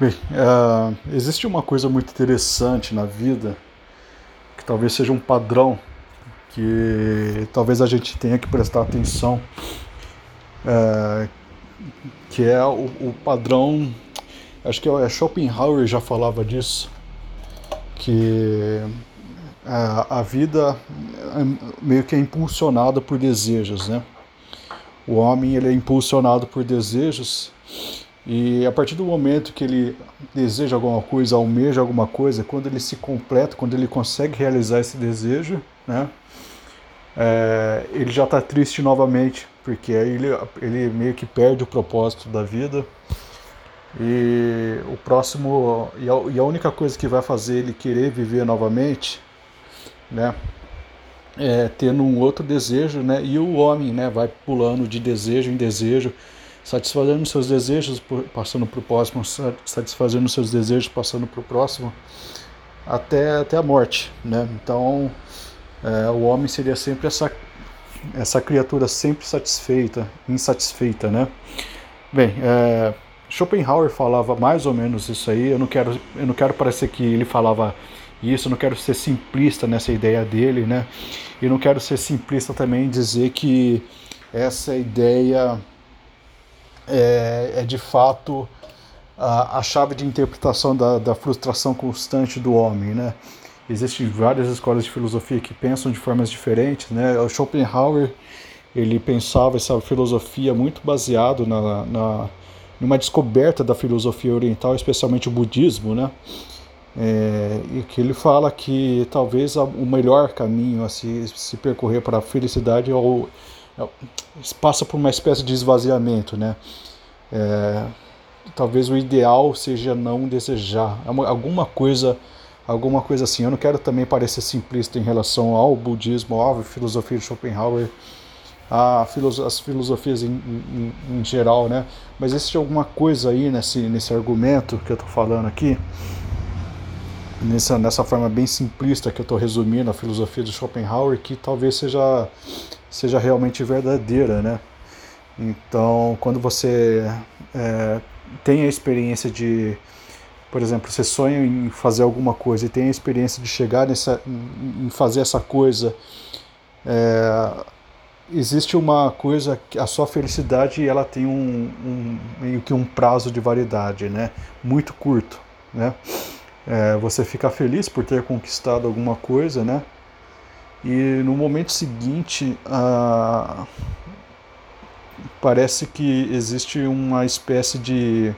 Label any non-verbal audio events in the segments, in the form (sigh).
Bem, uh, existe uma coisa muito interessante na vida, que talvez seja um padrão, que talvez a gente tenha que prestar atenção, uh, que é o, o, padrão, acho que é Schopenhauer já falava disso, que uh, a vida é meio que é impulsionada por desejos, né? O homem ele é impulsionado por desejos e a partir do momento que ele deseja alguma coisa, almeja alguma coisa, quando ele se completa, quando ele consegue realizar esse desejo, né, é, ele já está triste novamente, porque aí ele, ele meio que perde o propósito da vida. E o próximo e a, e a única coisa que vai fazer ele querer viver novamente, né, é tendo um outro desejo, né, e o homem, né, vai pulando de desejo em desejo satisfazendo seus desejos, passando para o próximo, satisfazendo seus desejos, passando para o próximo, até, até a morte. Né? Então, é, o homem seria sempre essa, essa criatura sempre satisfeita, insatisfeita. Né? Bem, é, Schopenhauer falava mais ou menos isso aí. Eu não quero, eu não quero parecer que ele falava isso, eu não quero ser simplista nessa ideia dele, né? E não quero ser simplista também dizer que essa ideia é, é de fato a, a, chave de interpretação da, da frustração constante do homem, né? Existem várias escolas de filosofia que pensam de formas diferentes, né? O Schopenhauer ele pensava essa filosofia muito baseado na, na numa descoberta da filosofia oriental, especialmente o budismo, né? É, e que ele fala que talvez o melhor caminho a se, se percorrer para a felicidade é o, passa por uma espécie de esvaziamento, né? É, talvez o ideal seja não desejar é alguma coisa, alguma coisa assim. Eu não quero também parecer simplista em relação ao budismo, à filosofia de Schopenhauer, a as filosofias em, em, em, geral, né? Mas existe alguma coisa aí nesse, nesse argumento que eu estou falando aqui, nessa, nessa forma bem simplista que eu estou resumindo a filosofia de Schopenhauer, que talvez seja seja realmente verdadeira, né? Então, quando você é, tem a experiência de, por exemplo, você sonha em fazer alguma coisa e tem a experiência de chegar nessa, em fazer essa coisa, é, existe uma coisa que a sua felicidade ela tem um, um, meio que um prazo de validade, né? Muito curto, né? É, você fica feliz por ter conquistado alguma coisa, né? E no momento seguinte, parece que existe uma espécie de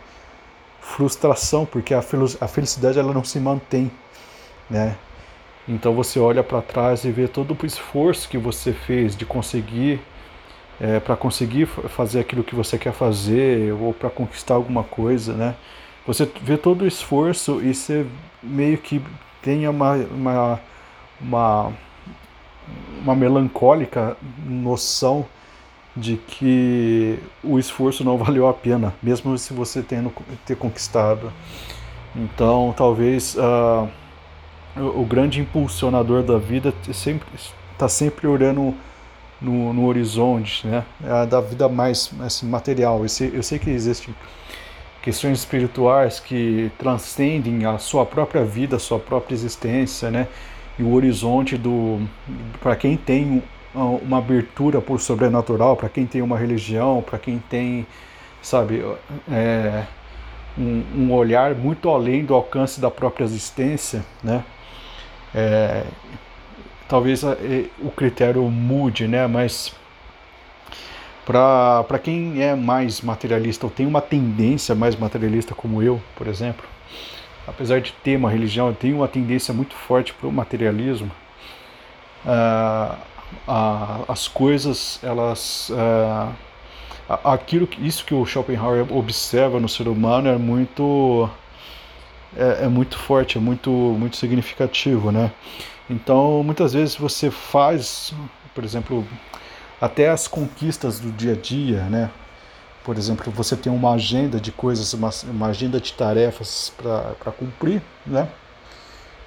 frustração, porque a, a felicidade ela não se mantém, né? Então você olha para trás e vê todo o esforço que você fez de conseguir é, para conseguir fazer aquilo que você quer fazer ou para conquistar alguma coisa, né? Você vê todo o esforço e você meio que tem uma, uma, uma uma melancólica noção de que o esforço não (laughs) valeu a pena, mesmo se você tendo ter conquistado. Então, talvez uh, o, o, grande impulsionador da vida está sempre olhando no, no horizonte, né? É da vida mais assim, material. Eu sei, eu sei que existem questões espirituais que transcendem a sua própria vida, a sua própria existência, né? e o horizonte do para quem tem uma abertura por sobrenatural, para quem tem uma religião, para quem tem, sabe, é, um, um, olhar muito além do alcance da própria existência, né? É, talvez o critério mude, né? Mas para quem é mais materialista ou tem uma tendência mais materialista como eu, por exemplo, apesar de ter uma religião, tem uma tendência muito forte para o materialismo. Ah, as coisas, elas, ah, aquilo, isso que o Schopenhauer observa no ser humano é muito, é, é muito forte, é muito, muito significativo, né? Então, muitas vezes você faz, por exemplo, até as conquistas do dia a dia, né? Por exemplo, você tem uma agenda de coisas, uma, uma agenda de tarefas para cumprir, né?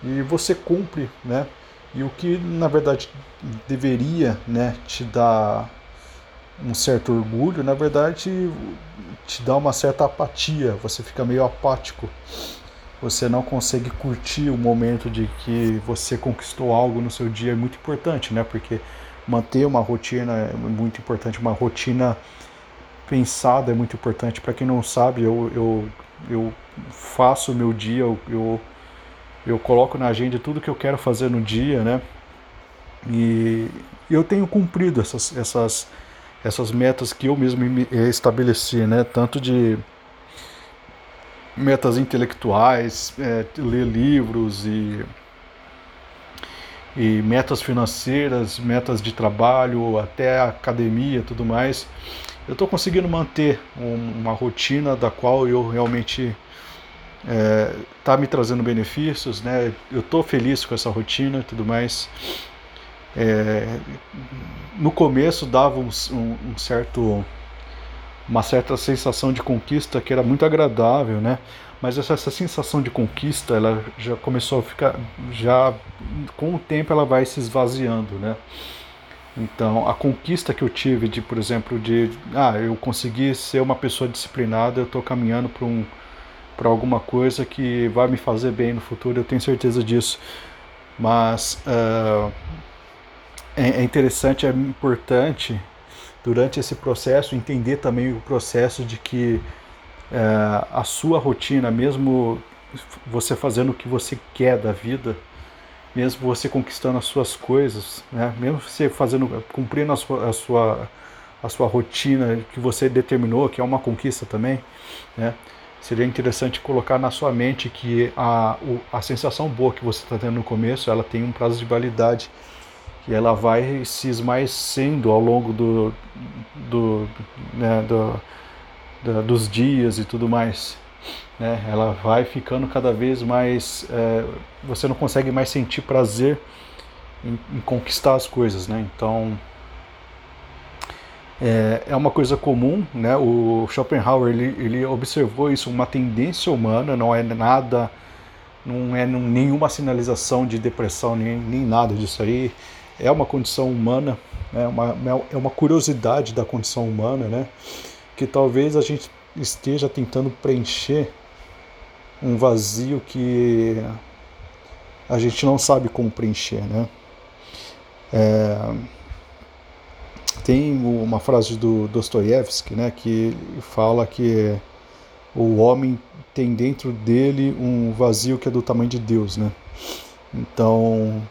E você cumpre, né? E o que na verdade deveria, né, te dar um certo orgulho, na verdade te dá uma certa apatia, você fica meio apático. Você não consegue curtir o momento de que você conquistou algo no seu dia é muito importante, né? Porque manter uma rotina é muito importante, uma rotina pensada é muito importante. Para quem não sabe, eu, eu, eu faço o meu dia, eu, eu, eu coloco na agenda tudo que eu quero fazer no dia, né? E eu tenho cumprido essas, essas, essas metas que eu mesmo estabeleci, né? Tanto de metas intelectuais, é, ler livros e, e metas financeiras, metas de trabalho, até academia, tudo mais. Eu estou conseguindo manter um, uma rotina da qual eu realmente está é, tá me trazendo benefícios, né? Eu estou feliz com essa rotina e tudo mais. É, no começo dava um, um, certo uma certa sensação de conquista que era muito agradável, né? Mas essa, essa, sensação de conquista, ela já começou a ficar, já com o tempo ela vai se esvaziando, né? Então, a conquista que eu tive de, por exemplo, de, ah, eu consegui ser uma pessoa disciplinada, eu estou caminhando para um, para alguma coisa que vai me fazer bem no futuro, eu tenho certeza disso. Mas uh, é, é interessante, é importante durante esse processo entender também o processo de que é, a sua rotina, mesmo você fazendo o que você quer da vida, mesmo você conquistando as suas coisas, né? mesmo você fazendo, cumprindo a sua, a sua, a sua rotina que você determinou, que é uma conquista também, né? seria interessante colocar na sua mente que a, a sensação boa que você está tendo no começo, ela tem um prazo de validade e ela vai se esmaecendo ao longo do, do, né, do, do, dos dias e tudo mais. Né? Ela vai ficando cada vez mais. É, você não consegue mais sentir prazer em, em conquistar as coisas. Né? Então. É, é uma coisa comum, né? O Schopenhauer ele, ele observou isso, uma tendência humana, não é nada, não é nenhuma sinalização de depressão nem, nem nada disso aí é uma condição humana, né, uma, é uma curiosidade da condição humana, né, que talvez a gente esteja tentando preencher um vazio que a gente não sabe como preencher, né? É, tem uma frase do Dostoiévski, né, que fala que o homem tem dentro dele um vazio que é do tamanho de Deus, né? Então,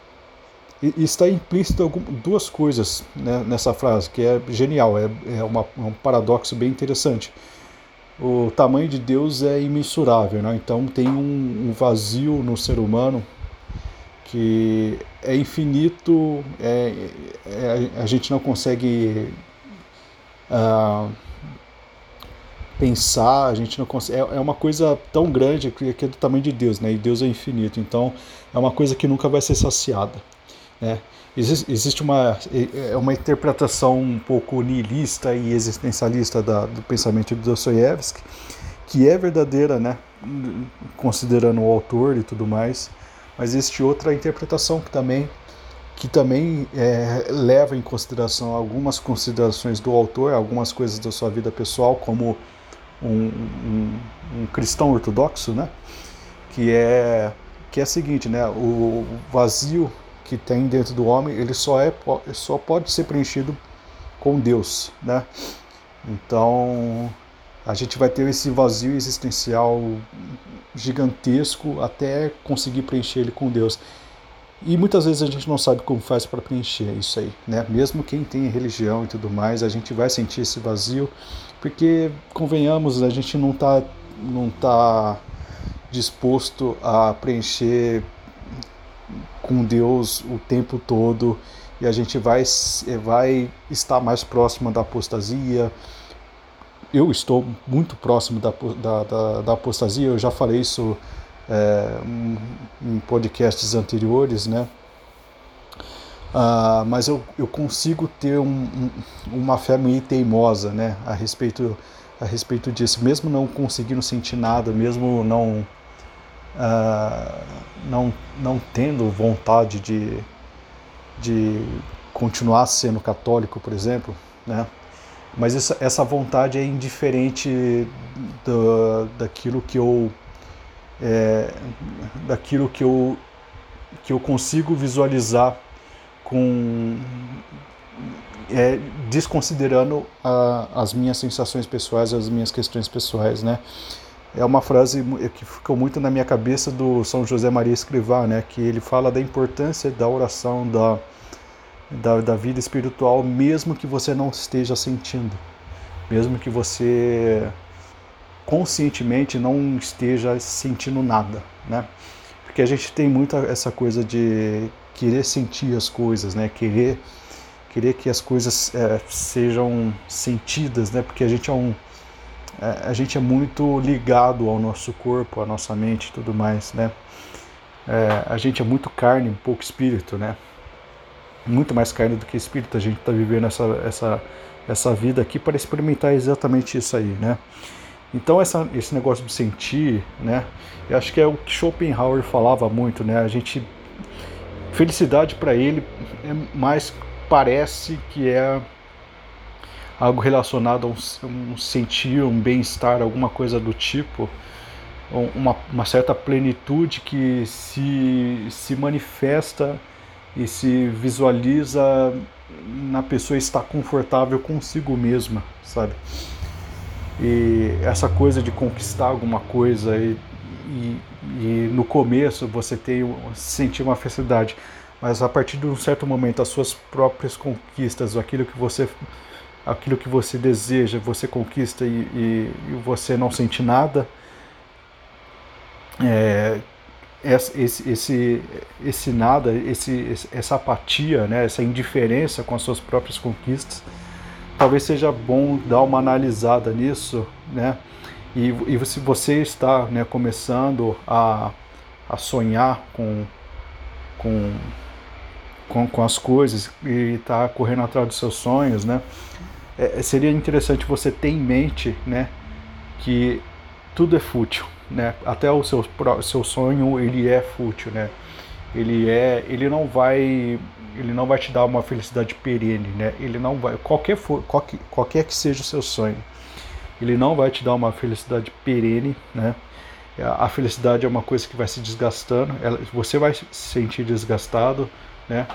está implícito duas coisas né, nessa frase, que é genial, é, é, uma, é, um paradoxo bem interessante. O tamanho de Deus é imensurável, né? então tem um, um vazio no ser humano que é infinito, é, é, a gente não consegue uh, pensar, a gente não consegue. É, é, uma coisa tão grande que é do tamanho de Deus, né? E Deus é infinito, então é uma coisa que nunca vai ser saciada. Né? Existe uma, é, é uma interpretação um pouco nihilista e existencialista da, do pensamento de Dostoiévski, que é verdadeira, né? considerando o autor e tudo mais, mas existe outra interpretação que também, que também é, leva em consideração algumas considerações do autor, algumas coisas da sua vida pessoal, como um, um, um cristão ortodoxo, né? que é que é o seguinte, né? o vazio que tem dentro do homem, ele só, é, só pode ser preenchido com Deus, né? Então, a gente vai ter esse vazio existencial gigantesco até conseguir preencher ele com Deus. E muitas vezes a gente não sabe como faz para preencher isso aí, né? Mesmo quem tem religião e tudo mais, a gente vai sentir esse vazio, porque convenhamos, a gente não está não tá disposto a preencher com Deus o tempo todo e a gente vai, vai estar mais próximo da apostasia. Eu estou muito próximo da, da, da, da apostasia, eu já falei isso é, em podcasts anteriores, né? Ah, mas eu, eu consigo ter um, um, uma fé meio teimosa né? a, respeito, a respeito disso, mesmo não conseguindo sentir nada, mesmo não uh, não, não tendo vontade de, de continuar sendo católico, por exemplo, né? mas essa, essa vontade é indiferente do, daquilo que eu é, daquilo que eu que eu consigo visualizar com é, desconsiderando a, as minhas sensações pessoais, as minhas questões pessoais, né? É uma frase que ficou muito na minha cabeça do São José Maria Escrivá, né? Que ele fala da importância da oração, da, da, da vida espiritual, mesmo que você não esteja sentindo, mesmo que você conscientemente não esteja sentindo nada, né? Porque a gente tem muito essa coisa de querer sentir as coisas, né? Querer querer que as coisas é, sejam sentidas, né? Porque a gente é um é, a gente é muito ligado ao nosso corpo, à nossa mente, e tudo mais, né? É, a gente é muito carne, um pouco espírito, né? Muito mais carne do que espírito. A gente está vivendo essa essa essa vida aqui para experimentar exatamente isso aí, né? Então essa, esse negócio de sentir, né? Eu acho que é o que Schopenhauer falava muito, né? A gente felicidade para ele é mais parece que é algo relacionado a um, um sentir, um bem-estar, alguma coisa do tipo, uma, uma, certa plenitude que se, se manifesta e se visualiza na pessoa estar confortável consigo mesma, sabe? E essa coisa de conquistar alguma coisa e, e, e no começo você tem sentir uma felicidade, mas a partir de um certo momento as suas próprias conquistas, aquilo que você aquilo que você deseja, você conquista e, e, e você não sente nada, é, esse, esse, esse nada, esse, essa apatia, né, essa indiferença com as suas próprias conquistas, talvez seja bom dar uma analisada nisso, né? E, e se você está né, começando a, a sonhar com, com, com, com as coisas e está correndo atrás dos seus sonhos, né? É, seria interessante você ter em mente, né, que tudo é fútil, né? Até o seu, seu sonho ele é fútil, né? Ele é, ele não vai ele não vai te dar uma felicidade perene, né? Ele não vai, qualquer, qualquer, qualquer que seja o seu sonho, ele não vai te dar uma felicidade perene, né? A felicidade é uma coisa que vai se desgastando, ela, você vai se sentir desgastado, né?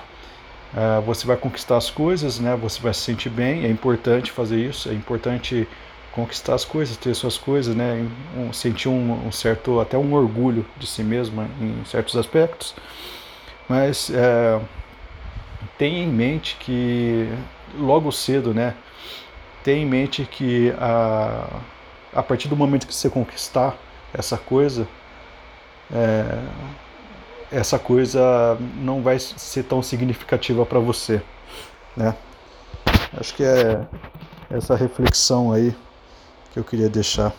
Uh, você vai conquistar as coisas, né? Você vai se sentir bem, é importante fazer isso, é importante conquistar as coisas, ter suas coisas, né? Um, sentir um, um, certo, até um orgulho de si mesmo em certos aspectos, mas é, tenha em mente que logo cedo, né? Tenha em mente que a, a partir do momento que você conquistar essa coisa, é, essa coisa não vai ser tão significativa para você, né? Acho que é essa reflexão aí que eu queria deixar.